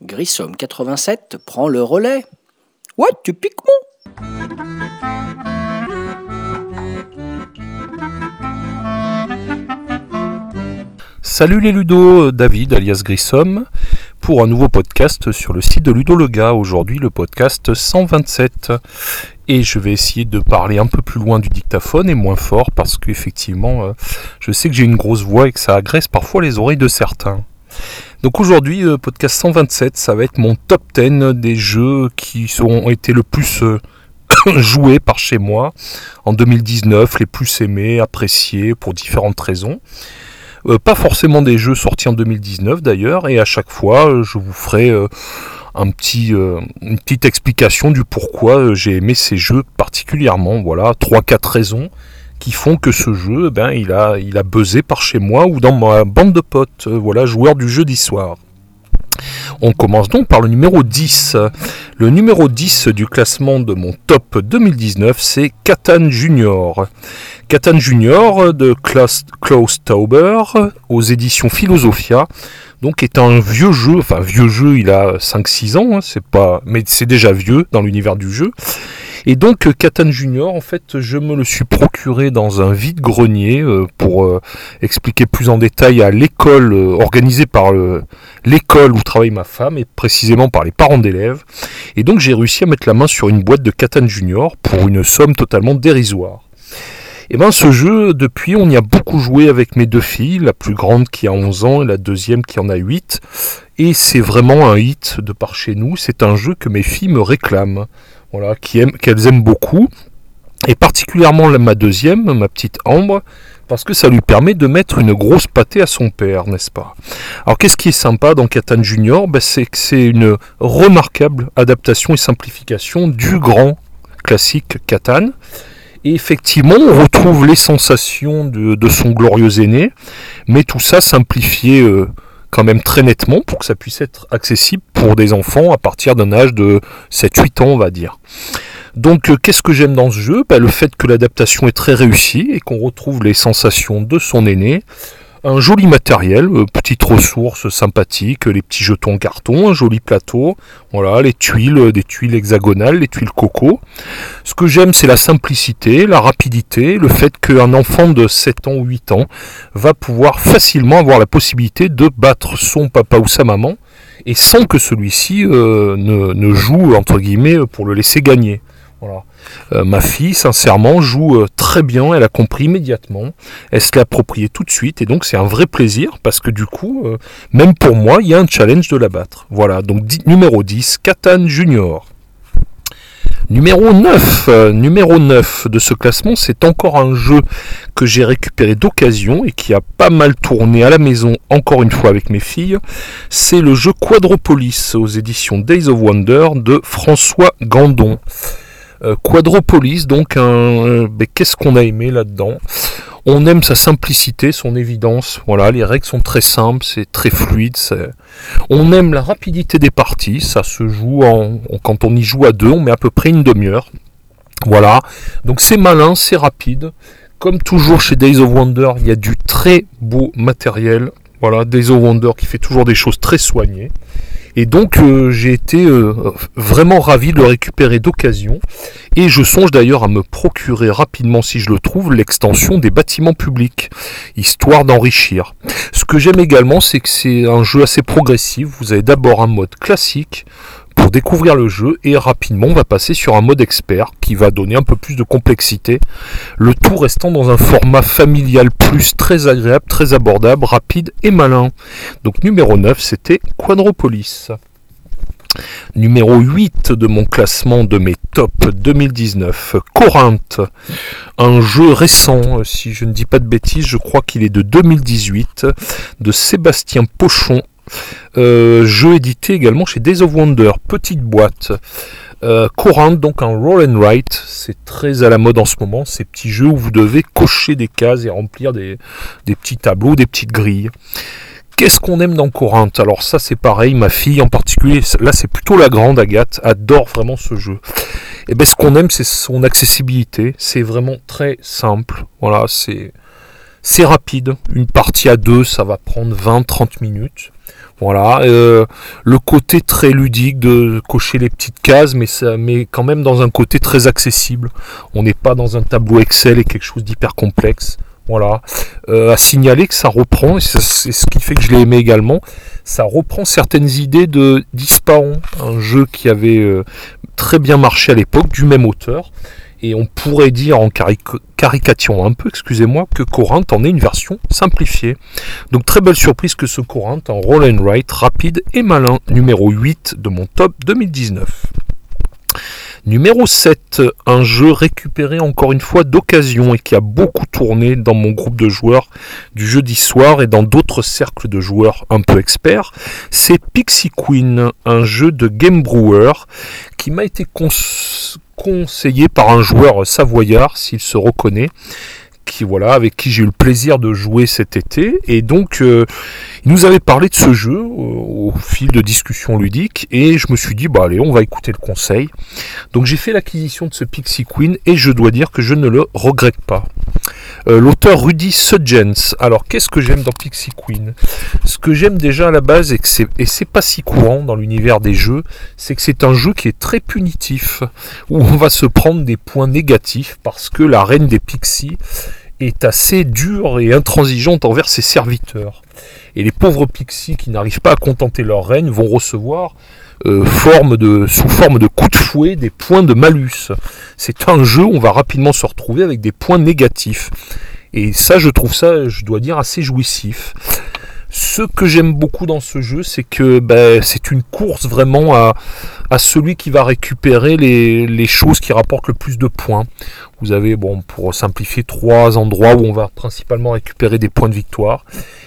Grissom 87 prend le relais. Ouais, tu piques mon Salut les Ludo, David alias Grissom, pour un nouveau podcast sur le site de Ludo le gars. Aujourd'hui le podcast 127. Et je vais essayer de parler un peu plus loin du dictaphone et moins fort parce qu'effectivement euh, je sais que j'ai une grosse voix et que ça agresse parfois les oreilles de certains. Donc aujourd'hui, le podcast 127, ça va être mon top 10 des jeux qui ont été le plus euh, joués par chez moi en 2019, les plus aimés, appréciés pour différentes raisons. Euh, pas forcément des jeux sortis en 2019 d'ailleurs, et à chaque fois, euh, je vous ferai un petit, une petite explication du pourquoi j'ai aimé ces jeux particulièrement. Voilà, 3-4 raisons qui font que ce jeu, eh ben, il a, il a buzzé par chez moi ou dans ma bande de potes, euh, voilà, joueurs du jeu d'histoire. On commence donc par le numéro 10. Le numéro 10 du classement de mon top 2019, c'est Catan Junior. Catan Junior de Klaus, Klaus Tauber aux éditions Philosophia. Donc est un vieux jeu, enfin vieux jeu, il a 5-6 ans, hein, c'est pas, mais c'est déjà vieux dans l'univers du jeu. Et donc Catan Junior, en fait, je me le suis procuré dans un vide-grenier euh, pour euh, expliquer plus en détail à l'école euh, organisée par l'école où travaille ma femme et précisément par les parents d'élèves. Et donc j'ai réussi à mettre la main sur une boîte de Catan Junior pour une somme totalement dérisoire. Et ben ce jeu, depuis, on y a beaucoup joué avec mes deux filles, la plus grande qui a 11 ans et la deuxième qui en a 8. Et c'est vraiment un hit de par chez nous. C'est un jeu que mes filles me réclament voilà, qu'elles aiment beaucoup. Et particulièrement ma deuxième, ma petite Ambre, parce que ça lui permet de mettre une grosse pâtée à son père, n'est-ce pas? Alors qu'est-ce qui est sympa dans Catan Junior? Ben, C'est que c'est une remarquable adaptation et simplification du grand classique Catan. Et effectivement, on retrouve les sensations de, son glorieux aîné, mais tout ça simplifié euh, quand même très nettement pour que ça puisse être accessible pour des enfants à partir d'un âge de 7-8 ans, on va dire. Donc euh, qu'est-ce que j'aime dans ce jeu? Bah, Le fait que l'adaptation est très réussie et qu'on retrouve les sensations de son aîné, un joli matériel, euh, petite ressource sympathique, les petits jetons carton, un joli plateau, voilà, les tuiles, euh, des tuiles hexagonales, les tuiles coco. Ce que j'aime, c'est la simplicité, la rapidité, le fait qu'un enfant de 7 ans ou 8 ans va pouvoir facilement avoir la possibilité de battre son papa ou sa maman, et sans que celui-ci euh, ne, ne joue, entre guillemets, pour le laisser gagner. Euh, ma fille, sincèrement, joue euh, très bien, elle a compris immédiatement, elle se l'a approprié tout de suite, et donc c'est un vrai plaisir, parce que du coup, euh, même pour moi, il y a un challenge de la battre. Voilà, donc numéro 10, Catan Junior. Numéro 9, numéro 9 de ce classement, c'est encore un jeu que j'ai récupéré d'occasion et qui a pas mal tourné à la maison, encore une fois avec mes filles. C'est le jeu Quadropolis aux éditions Days of Wonder de François Gandon. Euh, Quadropolis, donc, un, qu'est-ce qu'on a aimé là-dedans? On aime sa simplicité, son évidence. Voilà, les règles sont très simples, c'est très fluide. On aime la rapidité des parties. Ça se joue quand on y joue à deux, on met à peu près une demi-heure. Voilà, donc c'est malin, c'est rapide. Comme toujours chez Days of Wonder, il y a du très beau matériel. Voilà, Days of Wonder qui fait toujours des choses très soignées. Et donc euh, j'ai été euh, vraiment ravi de le récupérer d'occasion. Et je songe d'ailleurs à me procurer rapidement, si je le trouve, l'extension des bâtiments publics, histoire d'enrichir. Ce que j'aime également, c'est que c'est un jeu assez progressif. Vous avez d'abord un mode classique, pour découvrir le jeu et rapidement on va passer sur un mode expert qui va donner un peu plus de complexité, le tout restant dans un format familial plus très agréable, très abordable, rapide et malin. Donc numéro 9 c'était Quadropolis. Numéro 8 de mon classement de mes top 2019, Corinthe, un jeu récent, si je ne dis pas de bêtises, je crois qu'il est de 2018, de Sébastien Pochon euh, jeu édité également chez Days of Wonder, petite boîte. Euh, donc un roll and write, c'est très à la mode en ce moment, ces petits jeux où vous devez cocher des cases et remplir des, petits tableaux, des petites grilles. Qu'est-ce qu'on aime dans Corinthe Alors ça c'est pareil, ma fille en particulier, là c'est plutôt la grande Agathe, adore vraiment ce jeu. Et eh bien ce qu'on aime c'est son accessibilité, c'est vraiment très simple. Voilà, c'est c'est rapide. Une partie à deux, ça va prendre 20-30 minutes. Voilà, euh, le côté très ludique de cocher les petites cases, mais ça met quand même dans un côté très accessible. On n'est pas dans un tableau Excel et quelque chose d'hyper complexe. Voilà, euh, à signaler que ça reprend, et c'est ce qui fait que je l'ai aimé également, ça reprend certaines idées de Disparon, un jeu qui avait euh, très bien marché à l'époque, du même auteur, et on pourrait dire en caricaturant un peu, excusez-moi, que Corinthe en est une version simplifiée. Donc très belle surprise que ce Corinthe en roll and write rapide et malin, numéro 8 de mon top 2019. Numéro 7, un jeu récupéré encore une fois d'occasion et qui a beaucoup tourné dans mon groupe de joueurs du jeudi soir et dans d'autres cercles de joueurs un peu experts, c'est Pixie Queen, un jeu de Game Brewer qui m'a été conseillé par un joueur savoyard, s'il se reconnaît, voilà, avec qui j'ai eu le plaisir de jouer cet été. Et donc, euh, il nous avait parlé de ce jeu au, fil de discussions ludiques, et je me suis dit, bah allez, on va écouter le conseil. Donc j'ai fait l'acquisition de ce Pixie Queen, et je dois dire que je ne le regrette pas. Euh, l'auteur Rudy Sudgens. Alors qu'est-ce que j'aime dans Pixie Queen? Ce que j'aime déjà à la base, et, que c'est, pas si courant dans l'univers des jeux, c'est que c'est un jeu qui est très punitif, où on va se prendre des points négatifs parce que la reine des pixies est assez dure et intransigeante envers ses serviteurs. Et les pauvres pixies qui n'arrivent pas à contenter leur reine vont recevoir euh, forme de, sous forme de coups de fouet des points de malus. C'est un jeu où on va rapidement se retrouver avec des points négatifs. Et ça, je trouve ça, je dois dire, assez jouissif. Ce que j'aime beaucoup dans ce jeu, c'est que ben, c'est une course vraiment à, celui qui va récupérer les, les, choses qui rapportent le plus de points. Vous avez, bon, pour simplifier, trois endroits où on va principalement récupérer des points de victoire.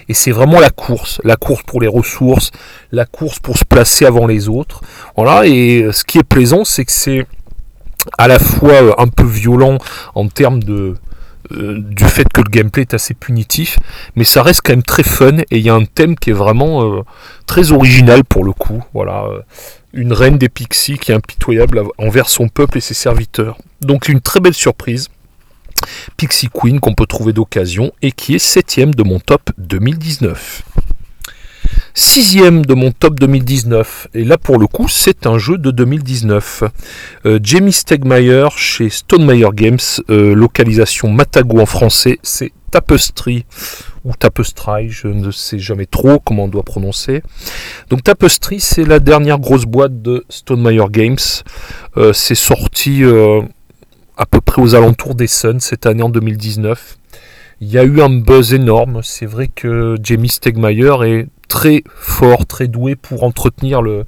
Et c'est vraiment la course, la course pour les ressources, la course pour se placer avant les autres. Voilà, et ce qui est plaisant, c'est que c'est à la fois un peu violent en termes de, euh, du fait que le gameplay est assez punitif, mais ça reste quand même très fun et il y a un thème qui est vraiment euh, très original pour le coup. Voilà, euh, une reine des pixies qui est impitoyable envers son peuple et ses serviteurs. Donc une très belle surprise. Pixie Queen qu'on peut trouver d'occasion et qui est septième de mon top 2019. Sixième de mon top 2019. Et là, pour le coup, c'est un jeu de 2019. Euh, Jamie Stegmaier chez Stonemeyer Games, euh, localisation Matago en français, c'est Tapestry ou Tapestry, je ne sais jamais trop comment on doit prononcer. Donc Tapestry, c'est la dernière grosse boîte de Stonemeyer Games. Euh, c'est sorti à peu près aux alentours des Suns cette année en 2019. Il y a eu un buzz énorme. C'est vrai que Jamie Stegmaier est très fort, très doué pour entretenir le,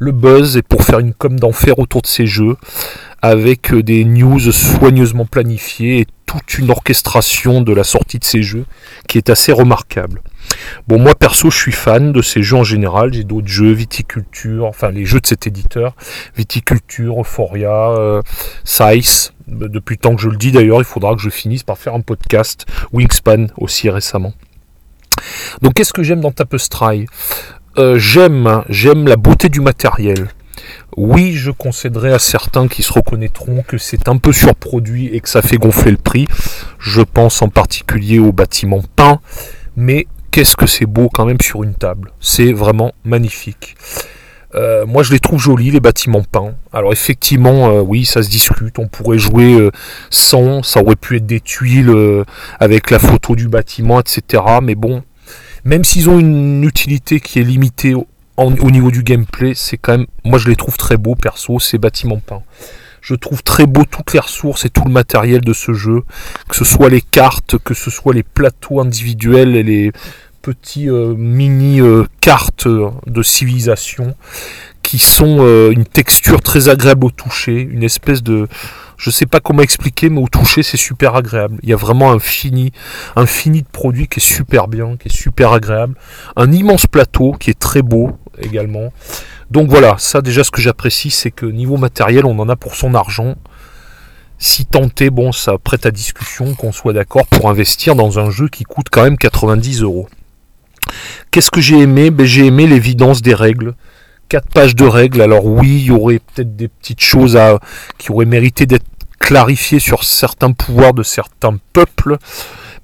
buzz et pour faire une com d'enfer autour de ces jeux, avec euh, des news soigneusement planifiées et toute une orchestration de la sortie de ces jeux qui est assez remarquable. Bon, moi perso, je suis fan de ces jeux en général. J'ai d'autres jeux, Viticulture, enfin les jeux de cet éditeur, Viticulture, Euphoria, euh, Size. Depuis le temps que je le dis d'ailleurs, il faudra que je finisse par faire un podcast, Wingspan aussi récemment. Donc qu'est-ce que j'aime dans Tapestry? Euh, J'aime, j'aime la beauté du matériel. Oui, je concéderai à certains qui se reconnaîtront que c'est un peu surproduit et que ça fait gonfler le prix. Je pense en particulier aux bâtiments peints, mais qu'est-ce que c'est beau quand même sur une table. C'est vraiment magnifique. Euh, moi, je les trouve jolis, les bâtiments peints. Alors, effectivement, euh, oui, ça se discute. On pourrait jouer sans. Ça aurait pu être des tuiles avec la photo du bâtiment, etc. Mais bon, même s'ils ont une utilité qui est limitée au, niveau du gameplay, c'est quand même, moi je les trouve très beaux perso, ces bâtiments peints. Je trouve très beau toutes les ressources et tout le matériel de ce jeu, que ce soit les cartes, que ce soit les plateaux individuels et les petits euh, mini euh, cartes de civilisation qui sont euh, une texture très agréable au toucher, une espèce de je sais pas comment expliquer, mais au toucher, c'est super agréable. Il y a vraiment un fini, un fini de produit qui est super bien, qui est super agréable. Un immense plateau qui est très beau également. Donc voilà, ça déjà ce que j'apprécie, c'est que niveau matériel, on en a pour son argent. Si tenté, bon, ça prête à discussion qu'on soit d'accord pour investir dans un jeu qui coûte quand même 90 euros. Qu'est-ce que j'ai aimé? Ben, J'ai aimé l'évidence des règles. Quatre pages de règles. Alors oui, il y aurait peut-être des petites choses à, qui auraient mérité d'être clarifiées sur certains pouvoirs de certains peuples.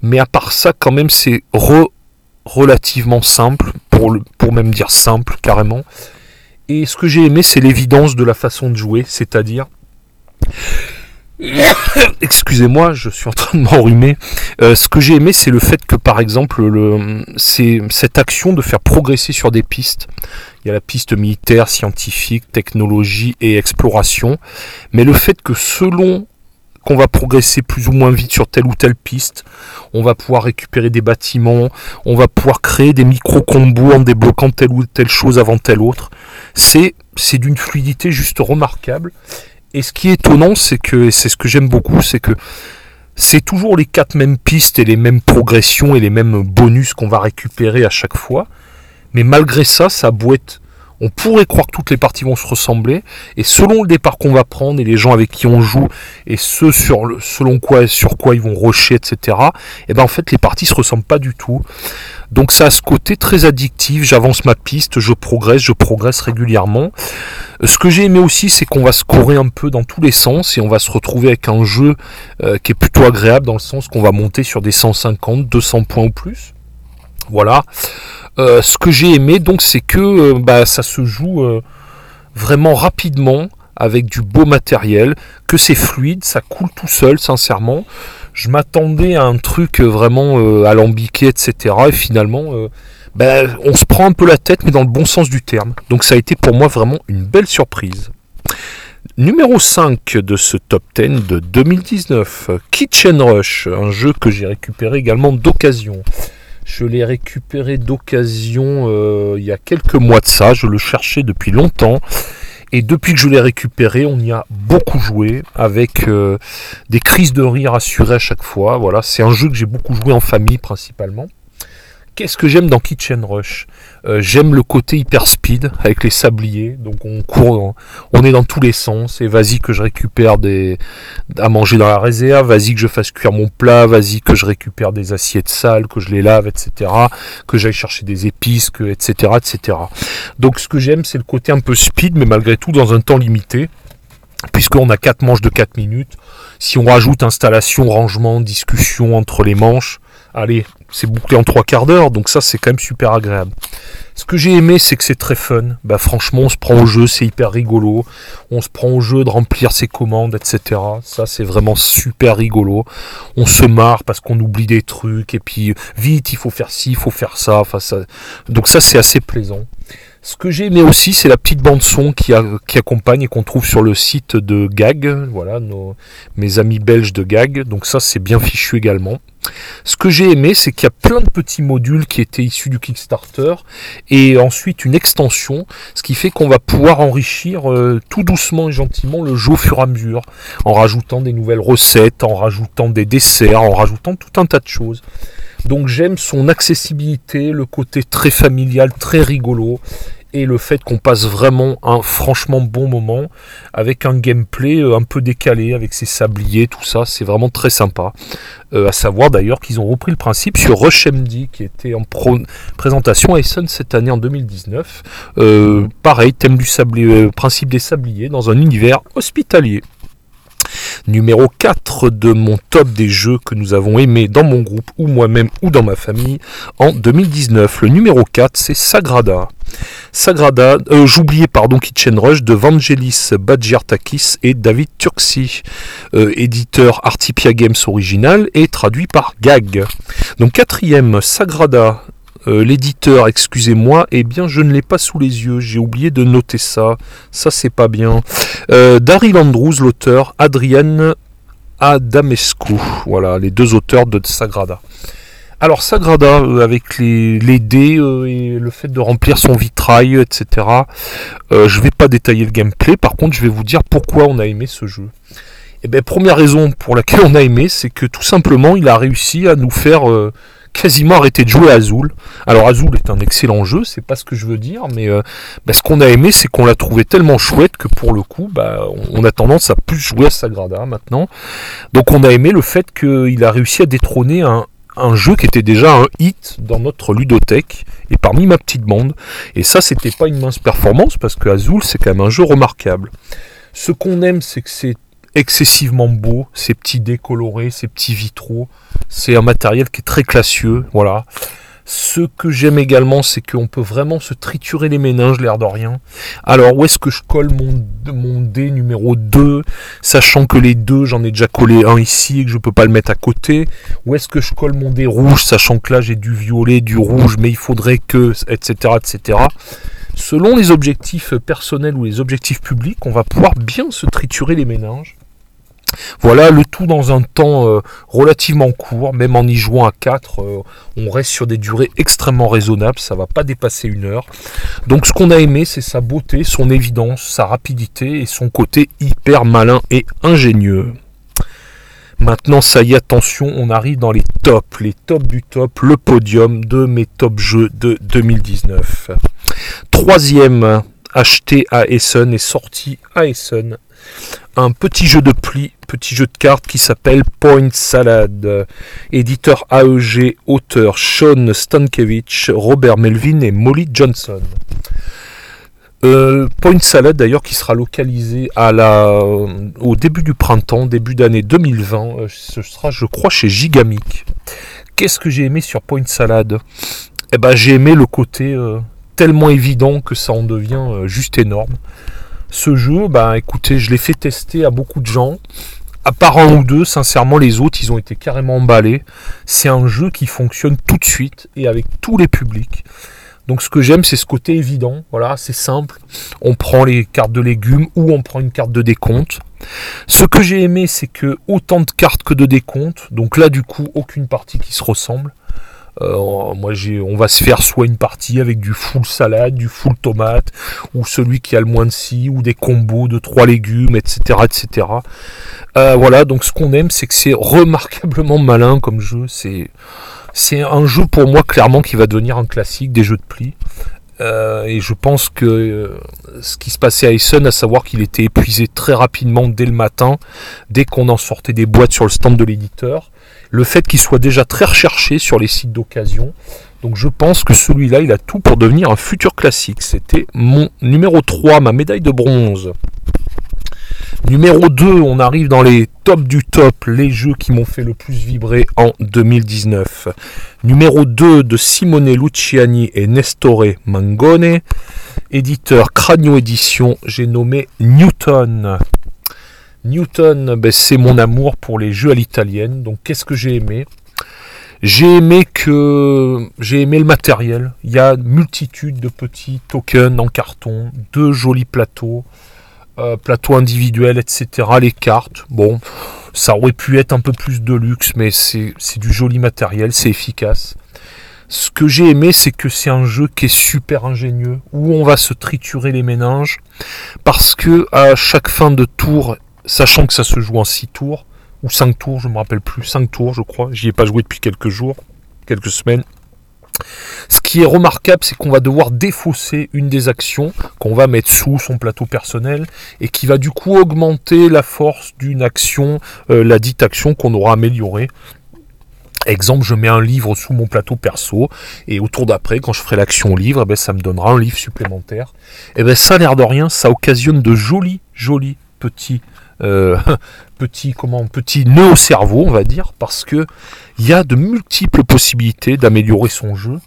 Mais à part ça, quand même, c'est relativement simple, pour, le, pour même dire simple carrément. Et ce que j'ai aimé, c'est l'évidence de la façon de jouer, c'est-à-dire Excusez-moi, je suis en train de m'enrhumer. Euh, ce que j'ai aimé, c'est le fait que, par exemple, le, c'est cette action de faire progresser sur des pistes. Il y a la piste militaire, scientifique, technologie et exploration. Mais le fait que selon qu'on va progresser plus ou moins vite sur telle ou telle piste, on va pouvoir récupérer des bâtiments, on va pouvoir créer des micro-combos en débloquant telle ou telle chose avant telle autre. C'est d'une fluidité juste remarquable. Et ce qui est étonnant, c'est que, c'est ce que j'aime beaucoup, c'est que c'est toujours les quatre mêmes pistes et les mêmes progressions et les mêmes bonus qu'on va récupérer à chaque fois. Mais malgré ça, ça boîte. On pourrait croire que toutes les parties vont se ressembler, et selon le départ qu'on va prendre et les gens avec qui on joue, et ceux sur le, selon quoi, sur quoi ils vont rusher, etc. Et ben en fait les parties se ressemblent pas du tout. Donc ça a ce côté très addictif. J'avance ma piste, je progresse, je progresse régulièrement. Ce que j'ai aimé aussi, c'est qu'on va scorer un peu dans tous les sens et on va se retrouver avec un jeu euh, qui est plutôt agréable dans le sens qu'on va monter sur des 150, 200 points ou plus. Voilà. Euh, ce que j'ai aimé, donc, c'est que euh, bah, ça se joue euh, vraiment rapidement avec du beau matériel, que c'est fluide, ça coule tout seul, sincèrement. Je m'attendais à un truc vraiment alambiqué, etc. Et finalement, bah, on se prend un peu la tête, mais dans le bon sens du terme. Donc ça a été pour moi vraiment une belle surprise. Numéro 5 de ce top 10 de 2019, Kitchen Rush, un jeu que j'ai récupéré également d'occasion. Je l'ai récupéré d'occasion euh, il y a quelques mois de ça. Je le cherchais depuis longtemps. Et depuis que je l'ai récupéré, on y a beaucoup joué avec euh, des crises de rire assurées à chaque fois. Voilà, c'est un jeu que j'ai beaucoup joué en famille principalement. Qu'est-ce que j'aime dans Kitchen Rush? Euh, J'aime le côté hyper speed avec les sabliers. Donc on court, on est dans tous les sens. Et vas-y que je récupère des à manger dans la réserve. Vas-y que je fasse cuire mon plat. Vas-y que je récupère des assiettes sales, que je les lave, etc. Que j'aille chercher des épices, etc. etc. Donc ce que j'aime, c'est le côté un peu speed, mais malgré tout dans un temps limité puisqu'on a quatre manches de 4 minutes. Si on rajoute installation, rangement, discussion entre les manches, allez, c'est bouclé en trois quarts d'heure, donc ça c'est quand même super agréable. Ce que j'ai aimé, c'est que c'est très fun. Bah franchement, on se prend au jeu, c'est hyper rigolo. On se prend au jeu de remplir ses commandes, etc. Ça c'est vraiment super rigolo. On se marre parce qu'on oublie des trucs et puis vite, il faut faire ci, il faut faire ça. Enfin, ça... Donc ça c'est assez plaisant. Ce que j'ai aimé aussi, c'est la petite bande son qui, accompagne et qu'on trouve sur le site de Gag. Voilà, nos, mes amis belges de Gag. Donc ça, c'est bien fichu également. Ce que j'ai aimé, c'est qu'il y a plein de petits modules qui étaient issus du Kickstarter et ensuite une extension, ce qui fait qu'on va pouvoir enrichir euh, tout doucement et gentiment le jeu au fur et à mesure, en rajoutant des nouvelles recettes, en rajoutant des desserts, en rajoutant tout un tas de choses. Donc j'aime son accessibilité, le côté très familial, très rigolo et le fait qu'on passe vraiment un franchement bon moment avec un gameplay euh, un peu décalé avec ses sabliers, tout ça, c'est vraiment très sympa. Euh, à savoir d'ailleurs qu'ils ont repris le principe sur RushMD qui était en présentation à Essen cette année en 2019. Euh, pareil, thème du sablier, principe des sabliers dans un univers hospitalier. Numéro 4 de mon top des jeux que nous avons aimés dans mon groupe ou moi-même ou dans ma famille en 2019. Le numéro 4 c'est Sagrada. Sagrada, euh, j'oubliais pardon Kitchen Rush de Vangelis Badgiartakis et David Turksi, euh, éditeur Artipia Games original et traduit par Gag. Donc quatrième Sagrada euh, l'éditeur, excusez-moi, eh bien je ne l'ai pas sous les yeux, j'ai oublié de noter ça, ça c'est pas bien. Euh, Daryl Andrews, l'auteur, Adrienne Adamescu, voilà, les deux auteurs de Sagrada. Alors Sagrada, euh, avec les, dés et le fait de remplir son vitrail, etc. je vais pas détailler le gameplay, par contre je vais vous dire pourquoi on a aimé ce jeu. Et eh bien, première raison pour laquelle on a aimé, c'est que tout simplement il a réussi à nous faire quasiment arrêté de jouer à Azul. Alors Azul est un excellent jeu, c'est pas ce que je veux dire, mais euh, bah, ce qu'on a aimé, c'est qu'on l'a trouvé tellement chouette que pour le coup, bah, on a tendance à plus jouer à Sagrada maintenant. Donc on a aimé le fait qu'il a réussi à détrôner un, jeu qui était déjà un hit dans notre ludothèque et parmi ma petite bande. Et ça, c'était pas une mince performance parce que Azul, c'est quand même un jeu remarquable. Ce qu'on aime, c'est que c'est excessivement beau, ces petits décolorés, ces petits vitraux. C'est un matériel qui est très classieux, voilà. Ce que j'aime également, c'est qu'on peut vraiment se triturer les méninges, l'air de rien. Alors, où est-ce que je colle mon, mon dé numéro 2, sachant que les deux, j'en ai déjà collé un ici et que je ne peux pas le mettre à côté? Où est-ce que je colle mon dé rouge, sachant que là, j'ai du violet, du rouge, mais il faudrait que, etc., etc. Selon les objectifs personnels ou les objectifs publics, on va pouvoir bien se triturer les méninges. Voilà, le tout dans un temps euh, relativement court, même en y jouant à 4, euh, on reste sur des durées extrêmement raisonnables, ça va pas dépasser une heure. Donc ce qu'on a aimé, c'est sa beauté, son évidence, sa rapidité et son côté hyper malin et ingénieux. Maintenant, ça y est, attention, on arrive dans les tops, les tops du top, le podium de mes top jeux de 2019. Troisième, acheté à Essen et sorti à Essen un petit jeu de pli, petit jeu de cartes qui s'appelle Point Salad. Éditeur AEG, auteur Sean Stankiewicz, Robert Melvin et Molly Johnson. Euh, Point Salad d'ailleurs qui sera localisé euh, au début du printemps, début d'année 2020. Euh, ce sera je crois chez Gigamic. Qu'est-ce que j'ai aimé sur Point Salad? Eh ben j'ai aimé le côté tellement évident que ça en devient juste énorme. Ce jeu, bah écoutez, je l'ai fait tester à beaucoup de gens. À part un ou deux, sincèrement, les autres, ils ont été carrément emballés. C'est un jeu qui fonctionne tout de suite et avec tous les publics. Donc ce que j'aime, c'est ce côté évident. Voilà, c'est simple. On prend les cartes de légumes ou on prend une carte de décompte. Ce que j'ai aimé, c'est que autant de cartes que de décompte. Donc là, du coup, aucune partie qui se ressemble. Euh, moi, on va se faire soit une partie avec du full salade, du full tomate, ou celui qui a le moins de scie, ou des combos de trois légumes, etc., etc. Euh, voilà. Donc, ce qu'on aime, c'est que c'est remarquablement malin comme jeu. C'est, un jeu pour moi clairement qui va devenir un classique des jeux de pli. Euh, et je pense que ce qui se passait à Essen, à savoir qu'il était épuisé très rapidement dès le matin, dès qu'on en sortait des boîtes sur le stand de l'éditeur, le fait qu'il soit déjà très recherché sur les sites d'occasion. Donc je pense que celui-là, il a tout pour devenir un futur classique. C'était mon numéro 3, ma médaille de bronze. Numéro 2, on arrive dans les tops du top, les jeux qui m'ont fait le plus vibrer en 2019. Numéro 2 de Simone Luciani et Nestore Mangone. Éditeur Cranio Édition, j'ai nommé Newton. Newton, ben, c'est mon amour pour les jeux à l'italienne. Donc qu'est-ce que j'ai aimé? J'ai aimé que j'ai aimé le matériel. Il y a multitude de petits tokens en carton, deux jolis plateaux, euh, plateaux individuels, etc. Les cartes, bon, ça aurait pu être un peu plus de luxe, mais c'est du joli matériel, c'est efficace. Ce que j'ai aimé, c'est que c'est un jeu qui est super ingénieux, où on va se triturer les méninges, parce que à chaque fin de tour, sachant que ça se joue en 6 tours, ou 5 tours, je ne me rappelle plus, 5 tours je crois, j'y ai pas joué depuis quelques jours, quelques semaines. Ce qui est remarquable, c'est qu'on va devoir défausser une des actions qu'on va mettre sous son plateau personnel et qui va du coup augmenter la force d'une action, euh, la dite action qu'on aura améliorée. Exemple, je mets un livre sous mon plateau perso et au tour d'après, quand je ferai l'action livre, eh ben, ça me donnera un livre supplémentaire. Et eh ben ça, l'air de rien, ça occasionne de jolis, jolis petits euh, petit comment petit nœud au cerveau, on va dire, parce que il y a de multiples possibilités d'améliorer son jeu.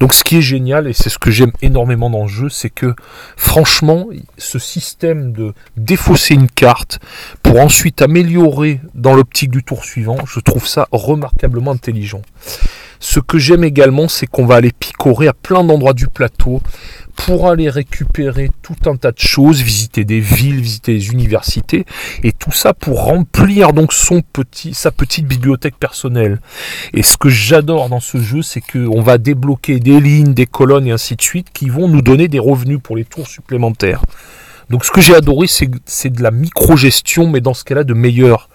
Donc ce qui est génial et c'est ce que j'aime énormément dans le jeu, c'est que franchement, ce système de défausser une carte pour ensuite améliorer dans l'optique du tour suivant, je trouve ça remarquablement intelligent. Ce que j'aime également, c'est qu'on va aller picorer à plein d'endroits du plateau pour aller récupérer tout un tas de choses, visiter des villes, visiter des universités, et tout ça pour remplir donc sa petite bibliothèque personnelle. Et ce que j'adore dans ce jeu, c'est qu'on va débloquer des lignes, des colonnes et ainsi de suite qui vont nous donner des revenus pour les tours supplémentaires. Donc ce que j'ai adoré, c'est de la micro-gestion, mais dans ce cas-là de meilleur.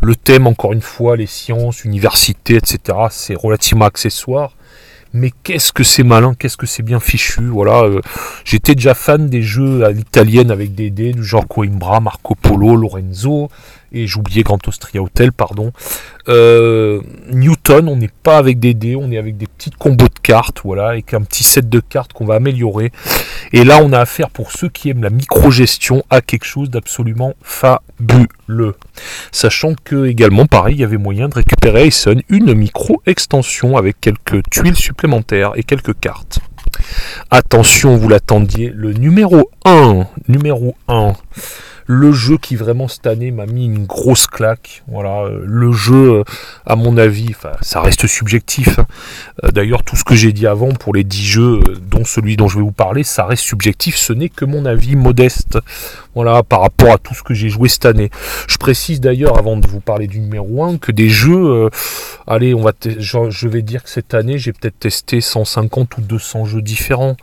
Le thème, encore une fois, les sciences, universités, etc., c'est relativement accessoire mais qu'est-ce que c'est malin, qu'est-ce que c'est bien fichu. Voilà, euh, j'étais déjà fan des jeux à l'italienne avec des dés du genre Coimbra, Marco Polo, Lorenzo, et j'oubliais Grand Austria Hotel, pardon. Euh, Newton, on n'est pas avec des dés, on est avec des petits combos de cartes, voilà, avec un petit set de cartes qu'on va améliorer. Et là, on a affaire pour ceux qui aiment la micro-gestion à quelque chose d'absolument fabuleux. Sachant que également, pareil, il y avait moyen de récupérer Essen une micro-extension avec quelques tuiles supplémentaires et quelques cartes. Attention, vous l'attendiez, le numéro 1, numéro 1 le jeu qui vraiment cette année m'a mis une grosse claque. Voilà, euh, le jeu, euh, à mon avis, ça reste subjectif. Hein. Euh, d'ailleurs, tout ce que j'ai dit avant pour les 10 jeux, dont celui dont je vais vous parler, ça reste subjectif. Ce n'est que mon avis modeste. Voilà, par rapport à tout ce que j'ai joué cette année. Je précise d'ailleurs, avant de vous parler du numéro 1, que des jeux, allez, on va je vais dire que cette année, j'ai peut-être testé 150 ou 200 jeux différents.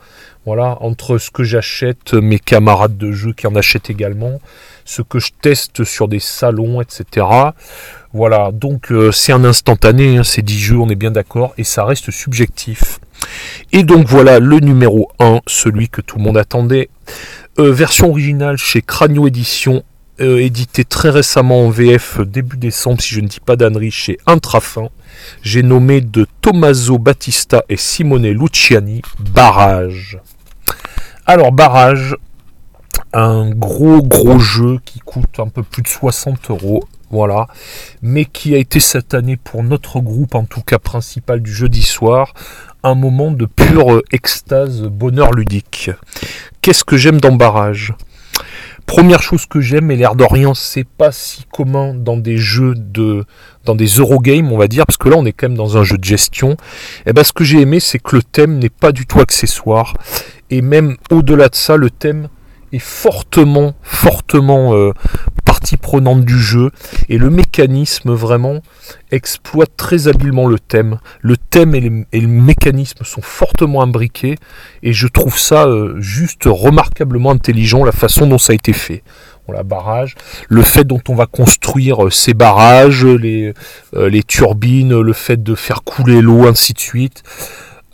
Voilà, entre ce que j'achète, mes camarades de jeu qui en achètent également, ce que je teste sur des salons, etc. Voilà, donc euh, c'est un instantané, hein, c'est 10 jeux, on est bien d'accord, et ça reste subjectif. Et donc voilà le numéro 1, celui que tout le monde attendait. Euh, version originale chez Cranio Édition, euh, édité très récemment en VF début décembre, si je ne dis pas d'annerie, chez Intrafin. J'ai nommé de Tommaso Battista et Simone Luciani Barrage. Alors, Barrage, un gros gros jeu qui coûte un peu plus de 60 euros. Voilà, mais qui a été cette année pour notre groupe, en tout cas principal du jeudi soir, un moment de pure extase, bonheur ludique. Qu'est-ce que j'aime dans Barrage? Première chose que j'aime, et l'air d'Orient, c'est pas si commun dans des jeux de. dans des Eurogames, on va dire, parce que là on est quand même dans un jeu de gestion. Et eh ben ce que j'ai aimé, c'est que le thème n'est pas du tout accessoire. Et même au-delà de ça, le thème est fortement, fortement euh, partie prenante du jeu. Et le mécanisme vraiment exploite très habilement le thème. Le thème et, le mécanisme sont fortement imbriqués. Et je trouve ça euh, juste remarquablement intelligent, la façon dont ça a été fait. On la barrage, le fait dont on va construire euh, ces barrages, les, les turbines, le fait de faire couler l'eau, ainsi de suite.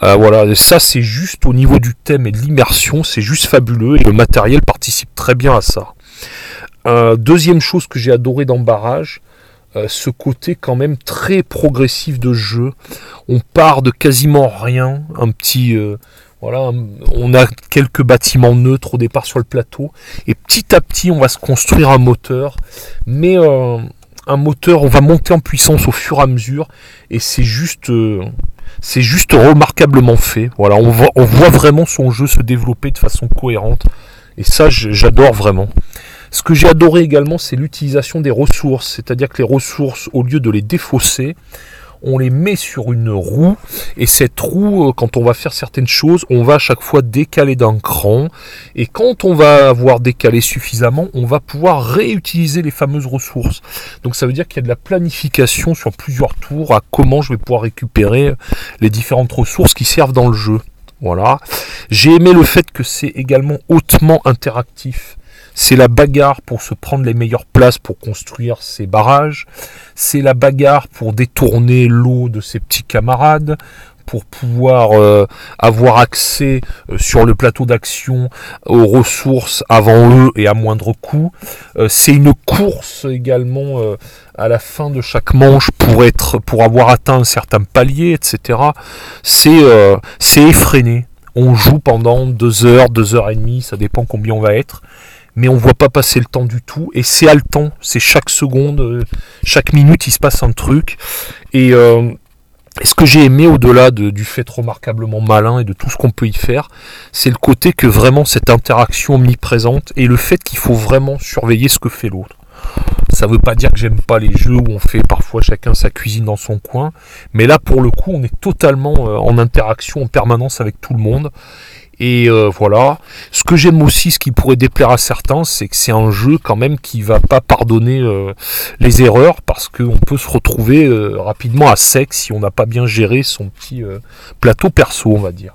Euh, voilà, ça c'est juste au niveau du thème et de l'immersion, c'est juste fabuleux et le matériel participe très bien à ça. Euh, deuxième chose que j'ai adoré dans Barrage, euh, ce côté quand même très progressif de jeu. On part de quasiment rien, un petit voilà, on a quelques bâtiments neutres au départ sur le plateau et petit à petit on va se construire un moteur, mais un moteur, on va monter en puissance au fur et à mesure et c'est juste c'est juste remarquablement fait. Voilà, on voit, on voit vraiment son jeu se développer de façon cohérente. Et ça, j'adore vraiment. Ce que j'ai adoré également, c'est l'utilisation des ressources. C'est-à-dire que les ressources, au lieu de les défausser, on les met sur une roue et cette roue, euh, quand on va faire certaines choses, on va à chaque fois décaler d'un cran et quand on va avoir décalé suffisamment, on va pouvoir réutiliser les fameuses ressources. Donc ça veut dire qu'il y a de la planification sur plusieurs tours à comment je vais pouvoir récupérer les différentes ressources qui servent dans le jeu. Voilà. J'ai aimé le fait que c'est également hautement interactif. C'est la bagarre pour se prendre les meilleures places pour construire ses barrages. C'est la bagarre pour détourner l'eau de ses petits camarades pour pouvoir euh, avoir accès euh, sur le plateau d'action aux ressources avant eux et à moindre coût. Euh, c'est une course également à la fin de chaque manche pour avoir atteint un certain palier, etc. C'est c'est effréné. On joue pendant deux heures, deux heures et demie, ça dépend combien on va être mais on voit pas passer le temps du tout. Et c'est haletant, c'est chaque seconde, euh, chaque minute il se passe un truc. Et euh, ce que j'ai aimé au-delà du fait remarquablement malin et de tout ce qu'on peut y faire, c'est le côté que vraiment cette interaction omniprésente et le fait qu'il faut vraiment surveiller ce que fait l'autre. Ça ne veut pas dire que j'aime pas les jeux où on fait parfois chacun sa cuisine dans son coin, mais là pour le coup on est totalement euh, en interaction en permanence avec tout le monde et euh, voilà. Ce que j'aime aussi, ce qui pourrait déplaire à certains, c'est que c'est un jeu quand même qui va pas pardonner euh, les erreurs parce qu'on peut se retrouver euh, rapidement à sec si on n'a pas bien géré son petit plateau perso, on va dire.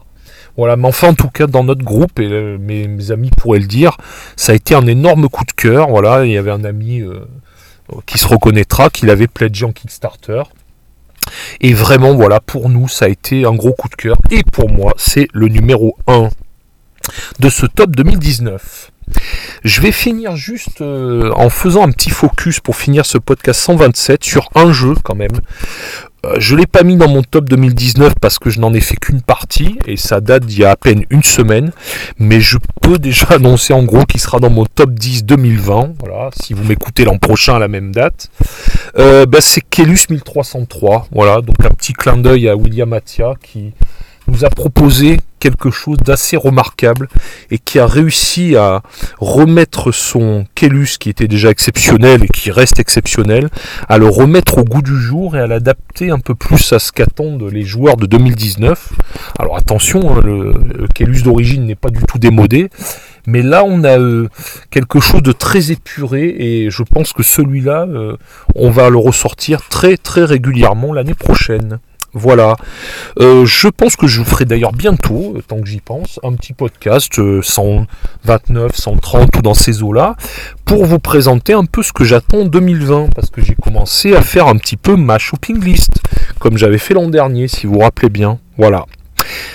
Voilà, mais enfin en tout cas dans notre groupe, et mes, amis pourraient le dire, ça a été un énorme coup de cœur. Voilà, il y avait un ami qui se reconnaîtra, qui l'avait pledgé en Kickstarter. Et vraiment, voilà, pour nous, ça a été un gros coup de cœur. Et pour moi, c'est le numéro 1 de ce top 2019. Je vais finir juste euh, en faisant un petit focus pour finir ce podcast 127 sur un jeu quand même. Euh, je ne l'ai pas mis dans mon top 2019 parce que je n'en ai fait qu'une partie et ça date d'il y a à peine une semaine. Mais je peux déjà annoncer en gros qu'il sera dans mon top 10 2020. Voilà, si vous m'écoutez l'an prochain à la même date. Euh, bah, c'est Kelus 1303. Voilà, donc un petit clin d'œil à William Attia qui nous a proposé quelque chose d'assez remarquable et qui a réussi à remettre son Kelus qui était déjà exceptionnel et qui reste exceptionnel, à le remettre au goût du jour et à l'adapter un peu plus à ce qu'attendent les joueurs de 2019. Alors attention, hein, le, le d'origine n'est pas du tout démodé, mais là on a euh, quelque chose de très épuré et je pense que celui-là, euh, on va le ressortir très très régulièrement l'année prochaine. Voilà. Euh, je pense que je vous ferai d'ailleurs bientôt, euh, tant que j'y pense, un petit podcast 129, euh, 130 ou dans ces eaux-là, pour vous présenter un peu ce que j'attends en 2020, parce que j'ai commencé à faire un petit peu ma shopping list, comme j'avais fait l'an dernier, si vous vous rappelez bien. Voilà.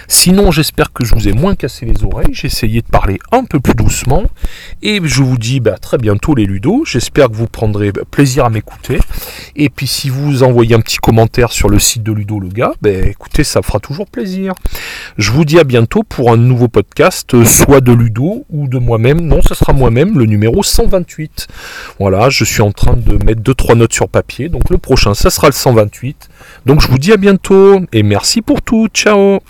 Sinon, j'espère que je vous ai moins cassé les oreilles. J'ai essayé de parler un peu plus doucement. Et je vous dis bah, très bientôt les Ludos. J'espère que vous prendrez plaisir à m'écouter. Et puis si vous envoyez un petit commentaire sur le site de Ludo le gars, bah, écoutez, ça fera toujours plaisir. Je vous dis à bientôt pour un nouveau podcast, soit de Ludo ou de moi-même. Non, ce sera moi-même, le numéro 128. Voilà, je suis en train de mettre 2-3 notes sur papier. Donc le prochain, ça sera le 128. Donc je vous dis à bientôt et merci pour tout. Ciao